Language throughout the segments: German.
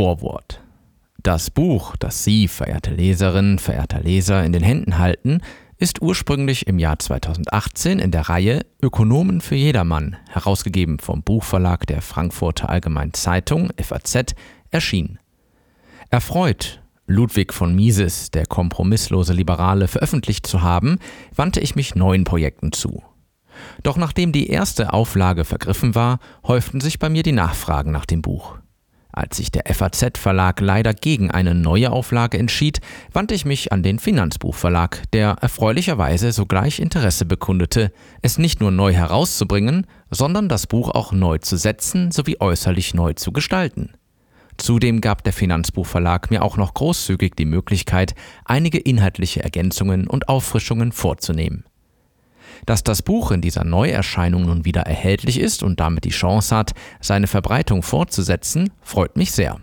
Vorwort. Das Buch, das Sie, verehrte Leserin, verehrter Leser, in den Händen halten, ist ursprünglich im Jahr 2018 in der Reihe Ökonomen für jedermann, herausgegeben vom Buchverlag der Frankfurter Allgemeinen Zeitung FAZ, erschienen. Erfreut, Ludwig von Mises, der kompromisslose Liberale, veröffentlicht zu haben, wandte ich mich neuen Projekten zu. Doch nachdem die erste Auflage vergriffen war, häuften sich bei mir die Nachfragen nach dem Buch. Als sich der FAZ-Verlag leider gegen eine neue Auflage entschied, wandte ich mich an den Finanzbuchverlag, der erfreulicherweise sogleich Interesse bekundete, es nicht nur neu herauszubringen, sondern das Buch auch neu zu setzen sowie äußerlich neu zu gestalten. Zudem gab der Finanzbuchverlag mir auch noch großzügig die Möglichkeit, einige inhaltliche Ergänzungen und Auffrischungen vorzunehmen. Dass das Buch in dieser Neuerscheinung nun wieder erhältlich ist und damit die Chance hat, seine Verbreitung fortzusetzen, freut mich sehr.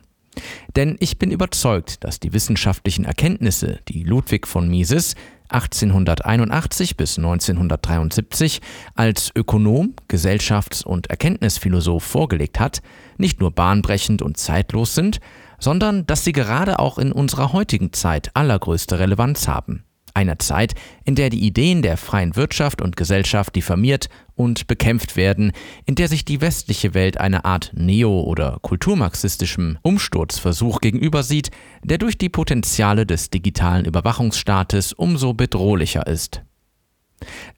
Denn ich bin überzeugt, dass die wissenschaftlichen Erkenntnisse, die Ludwig von Mises 1881 bis 1973 als Ökonom, Gesellschafts- und Erkenntnisphilosoph vorgelegt hat, nicht nur bahnbrechend und zeitlos sind, sondern dass sie gerade auch in unserer heutigen Zeit allergrößte Relevanz haben einer Zeit, in der die Ideen der freien Wirtschaft und Gesellschaft diffamiert und bekämpft werden, in der sich die westliche Welt einer Art neo- oder kulturmarxistischem Umsturzversuch gegenüber sieht, der durch die Potenziale des digitalen Überwachungsstaates umso bedrohlicher ist.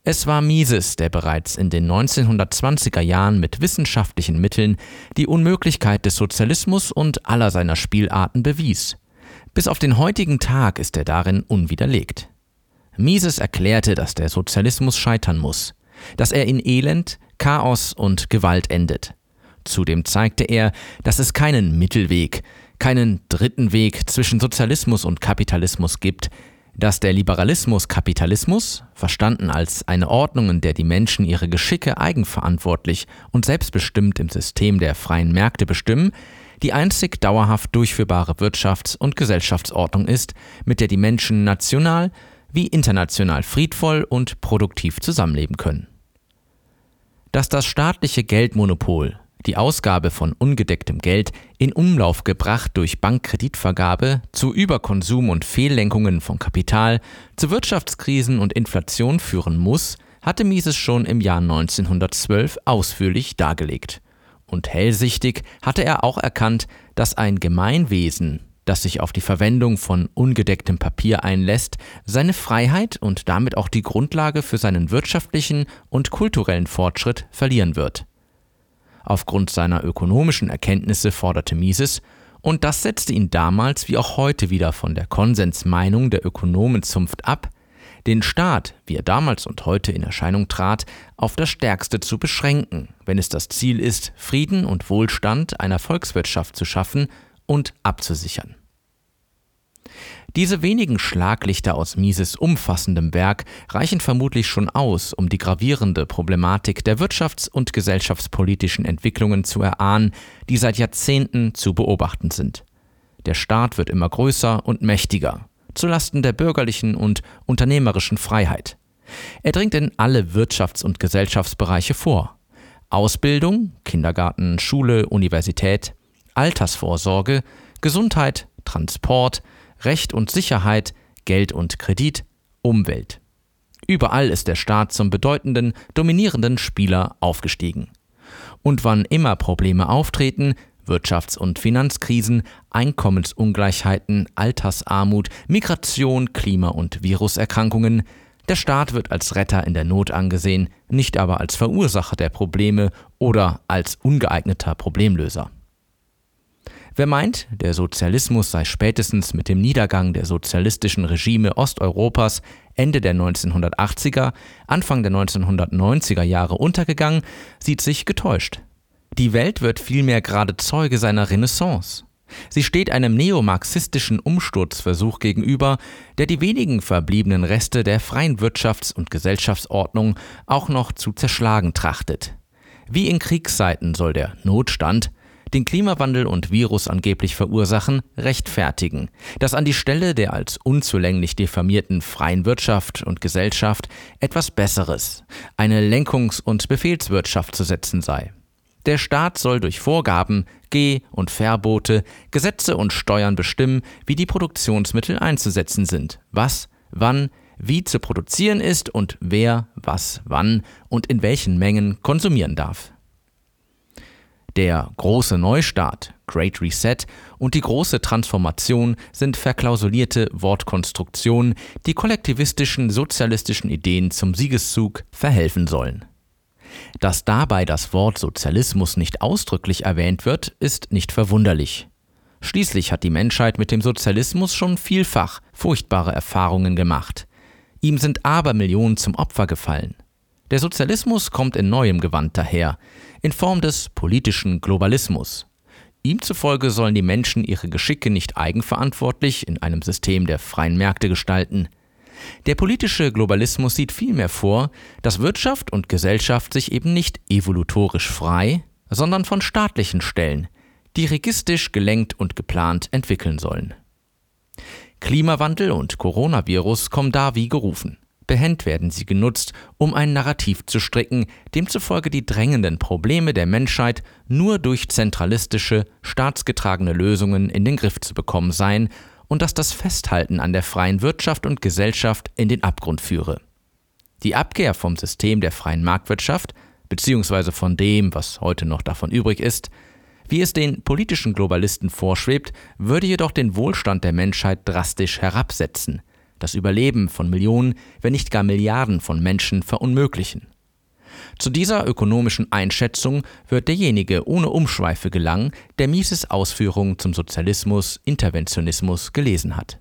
Es war Mises, der bereits in den 1920er Jahren mit wissenschaftlichen Mitteln die Unmöglichkeit des Sozialismus und aller seiner Spielarten bewies. Bis auf den heutigen Tag ist er darin unwiderlegt. Mises erklärte, dass der Sozialismus scheitern muss, dass er in Elend, Chaos und Gewalt endet. Zudem zeigte er, dass es keinen Mittelweg, keinen dritten Weg zwischen Sozialismus und Kapitalismus gibt, dass der Liberalismus Kapitalismus, verstanden als eine Ordnung, in der die Menschen ihre Geschicke eigenverantwortlich und selbstbestimmt im System der freien Märkte bestimmen, die einzig dauerhaft durchführbare Wirtschafts- und Gesellschaftsordnung ist, mit der die Menschen national, wie international friedvoll und produktiv zusammenleben können. Dass das staatliche Geldmonopol, die Ausgabe von ungedecktem Geld in Umlauf gebracht durch Bankkreditvergabe zu Überkonsum und Fehllenkungen von Kapital, zu Wirtschaftskrisen und Inflation führen muss, hatte Mises schon im Jahr 1912 ausführlich dargelegt. Und hellsichtig hatte er auch erkannt, dass ein Gemeinwesen das sich auf die Verwendung von ungedecktem Papier einlässt, seine Freiheit und damit auch die Grundlage für seinen wirtschaftlichen und kulturellen Fortschritt verlieren wird. Aufgrund seiner ökonomischen Erkenntnisse forderte Mises, und das setzte ihn damals wie auch heute wieder von der Konsensmeinung der Ökonomenzunft ab, den Staat, wie er damals und heute in Erscheinung trat, auf das Stärkste zu beschränken, wenn es das Ziel ist, Frieden und Wohlstand einer Volkswirtschaft zu schaffen und abzusichern. Diese wenigen Schlaglichter aus Mises umfassendem Werk reichen vermutlich schon aus, um die gravierende Problematik der wirtschafts- und gesellschaftspolitischen Entwicklungen zu erahnen, die seit Jahrzehnten zu beobachten sind. Der Staat wird immer größer und mächtiger, zulasten der bürgerlichen und unternehmerischen Freiheit. Er dringt in alle Wirtschafts- und Gesellschaftsbereiche vor. Ausbildung, Kindergarten, Schule, Universität, Altersvorsorge, Gesundheit, Transport, Recht und Sicherheit, Geld und Kredit, Umwelt. Überall ist der Staat zum bedeutenden, dominierenden Spieler aufgestiegen. Und wann immer Probleme auftreten, Wirtschafts- und Finanzkrisen, Einkommensungleichheiten, Altersarmut, Migration, Klima- und Viruserkrankungen, der Staat wird als Retter in der Not angesehen, nicht aber als Verursacher der Probleme oder als ungeeigneter Problemlöser. Wer meint, der Sozialismus sei spätestens mit dem Niedergang der sozialistischen Regime Osteuropas Ende der 1980er, Anfang der 1990er Jahre untergegangen, sieht sich getäuscht. Die Welt wird vielmehr gerade Zeuge seiner Renaissance. Sie steht einem neomarxistischen Umsturzversuch gegenüber, der die wenigen verbliebenen Reste der freien Wirtschafts- und Gesellschaftsordnung auch noch zu zerschlagen trachtet. Wie in Kriegszeiten soll der Notstand den Klimawandel und Virus angeblich verursachen, rechtfertigen, dass an die Stelle der als unzulänglich diffamierten freien Wirtschaft und Gesellschaft etwas Besseres, eine Lenkungs- und Befehlswirtschaft zu setzen sei. Der Staat soll durch Vorgaben, Geh- und Verbote, Gesetze und Steuern bestimmen, wie die Produktionsmittel einzusetzen sind, was, wann, wie zu produzieren ist und wer was wann und in welchen Mengen konsumieren darf. Der große Neustart, Great Reset und die große Transformation sind verklausulierte Wortkonstruktionen, die kollektivistischen sozialistischen Ideen zum Siegeszug verhelfen sollen. Dass dabei das Wort Sozialismus nicht ausdrücklich erwähnt wird, ist nicht verwunderlich. Schließlich hat die Menschheit mit dem Sozialismus schon vielfach furchtbare Erfahrungen gemacht. Ihm sind Abermillionen zum Opfer gefallen. Der Sozialismus kommt in neuem Gewand daher, in Form des politischen Globalismus. Ihm zufolge sollen die Menschen ihre Geschicke nicht eigenverantwortlich in einem System der freien Märkte gestalten. Der politische Globalismus sieht vielmehr vor, dass Wirtschaft und Gesellschaft sich eben nicht evolutorisch frei, sondern von staatlichen Stellen, dirigistisch gelenkt und geplant entwickeln sollen. Klimawandel und Coronavirus kommen da wie gerufen. Behend werden sie genutzt, um ein Narrativ zu stricken, demzufolge die drängenden Probleme der Menschheit nur durch zentralistische, staatsgetragene Lösungen in den Griff zu bekommen seien und dass das Festhalten an der freien Wirtschaft und Gesellschaft in den Abgrund führe. Die Abkehr vom System der freien Marktwirtschaft, beziehungsweise von dem, was heute noch davon übrig ist, wie es den politischen Globalisten vorschwebt, würde jedoch den Wohlstand der Menschheit drastisch herabsetzen, das Überleben von Millionen, wenn nicht gar Milliarden von Menschen verunmöglichen. Zu dieser ökonomischen Einschätzung wird derjenige ohne Umschweife gelangen, der Mises Ausführungen zum Sozialismus, Interventionismus gelesen hat.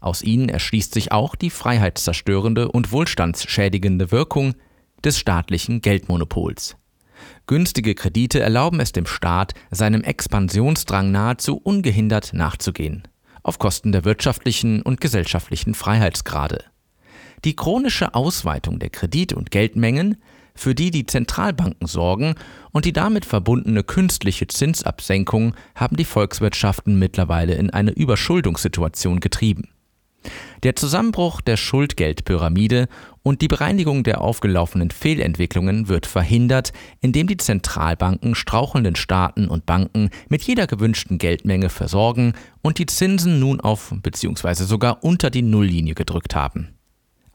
Aus ihnen erschließt sich auch die freiheitszerstörende und wohlstandsschädigende Wirkung des staatlichen Geldmonopols. Günstige Kredite erlauben es dem Staat, seinem Expansionsdrang nahezu ungehindert nachzugehen auf Kosten der wirtschaftlichen und gesellschaftlichen Freiheitsgrade. Die chronische Ausweitung der Kredit- und Geldmengen, für die die Zentralbanken sorgen, und die damit verbundene künstliche Zinsabsenkung haben die Volkswirtschaften mittlerweile in eine Überschuldungssituation getrieben. Der Zusammenbruch der Schuldgeldpyramide und die Bereinigung der aufgelaufenen Fehlentwicklungen wird verhindert, indem die Zentralbanken strauchelnden Staaten und Banken mit jeder gewünschten Geldmenge versorgen und die Zinsen nun auf bzw. sogar unter die Nulllinie gedrückt haben.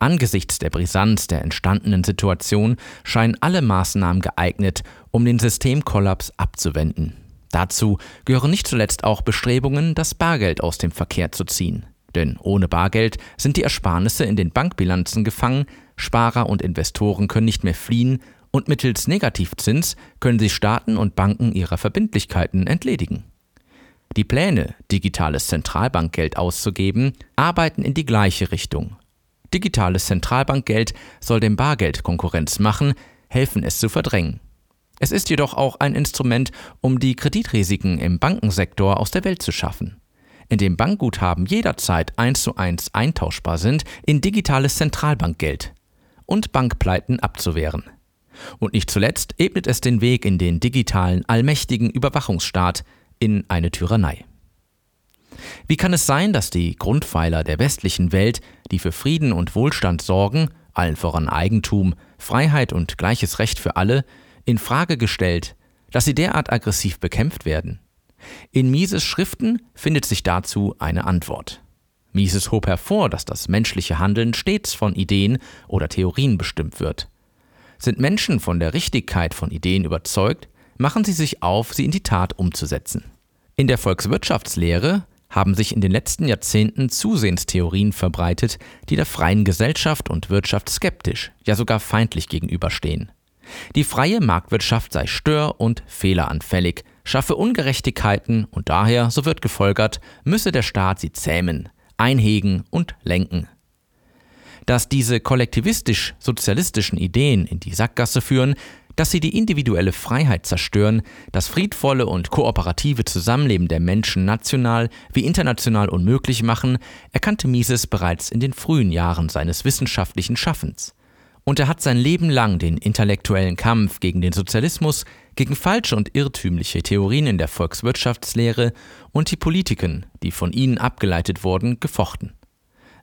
Angesichts der Brisanz der entstandenen Situation scheinen alle Maßnahmen geeignet, um den Systemkollaps abzuwenden. Dazu gehören nicht zuletzt auch Bestrebungen, das Bargeld aus dem Verkehr zu ziehen. Denn ohne Bargeld sind die Ersparnisse in den Bankbilanzen gefangen, Sparer und Investoren können nicht mehr fliehen und mittels Negativzins können sich Staaten und Banken ihrer Verbindlichkeiten entledigen. Die Pläne, digitales Zentralbankgeld auszugeben, arbeiten in die gleiche Richtung. Digitales Zentralbankgeld soll dem Bargeld Konkurrenz machen, helfen es zu verdrängen. Es ist jedoch auch ein Instrument, um die Kreditrisiken im Bankensektor aus der Welt zu schaffen in dem Bankguthaben jederzeit eins zu eins eintauschbar sind in digitales Zentralbankgeld und Bankpleiten abzuwehren. Und nicht zuletzt ebnet es den Weg in den digitalen, allmächtigen Überwachungsstaat in eine Tyrannei. Wie kann es sein, dass die Grundpfeiler der westlichen Welt, die für Frieden und Wohlstand sorgen, allen voran Eigentum, Freiheit und gleiches Recht für alle, in Frage gestellt, dass sie derart aggressiv bekämpft werden? In Mises Schriften findet sich dazu eine Antwort. Mises hob hervor, dass das menschliche Handeln stets von Ideen oder Theorien bestimmt wird. Sind Menschen von der Richtigkeit von Ideen überzeugt, machen sie sich auf, sie in die Tat umzusetzen. In der Volkswirtschaftslehre haben sich in den letzten Jahrzehnten zusehends Theorien verbreitet, die der freien Gesellschaft und Wirtschaft skeptisch, ja sogar feindlich gegenüberstehen. Die freie Marktwirtschaft sei stör- und fehleranfällig, schaffe Ungerechtigkeiten und daher, so wird gefolgert, müsse der Staat sie zähmen, einhegen und lenken. Dass diese kollektivistisch-sozialistischen Ideen in die Sackgasse führen, dass sie die individuelle Freiheit zerstören, das friedvolle und kooperative Zusammenleben der Menschen national wie international unmöglich machen, erkannte Mises bereits in den frühen Jahren seines wissenschaftlichen Schaffens und er hat sein Leben lang den intellektuellen Kampf gegen den Sozialismus, gegen falsche und irrtümliche Theorien in der Volkswirtschaftslehre und die Politiken, die von ihnen abgeleitet wurden, gefochten.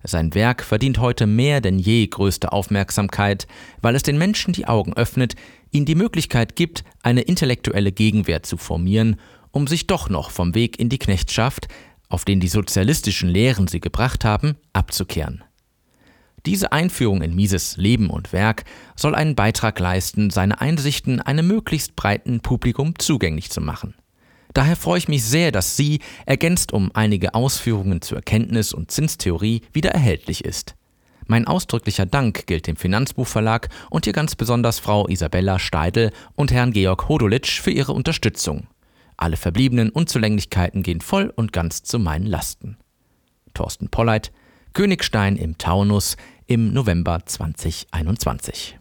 Sein Werk verdient heute mehr denn je größte Aufmerksamkeit, weil es den Menschen die Augen öffnet, ihnen die Möglichkeit gibt, eine intellektuelle Gegenwehr zu formieren, um sich doch noch vom Weg in die Knechtschaft, auf den die sozialistischen Lehren sie gebracht haben, abzukehren. Diese Einführung in Mises Leben und Werk soll einen Beitrag leisten, seine Einsichten einem möglichst breiten Publikum zugänglich zu machen. Daher freue ich mich sehr, dass sie, ergänzt um einige Ausführungen zur Erkenntnis- und Zinstheorie, wieder erhältlich ist. Mein ausdrücklicher Dank gilt dem Finanzbuchverlag und hier ganz besonders Frau Isabella Steidl und Herrn Georg Hodolitsch für ihre Unterstützung. Alle verbliebenen Unzulänglichkeiten gehen voll und ganz zu meinen Lasten. Thorsten Polleit, Königstein im Taunus im November 2021.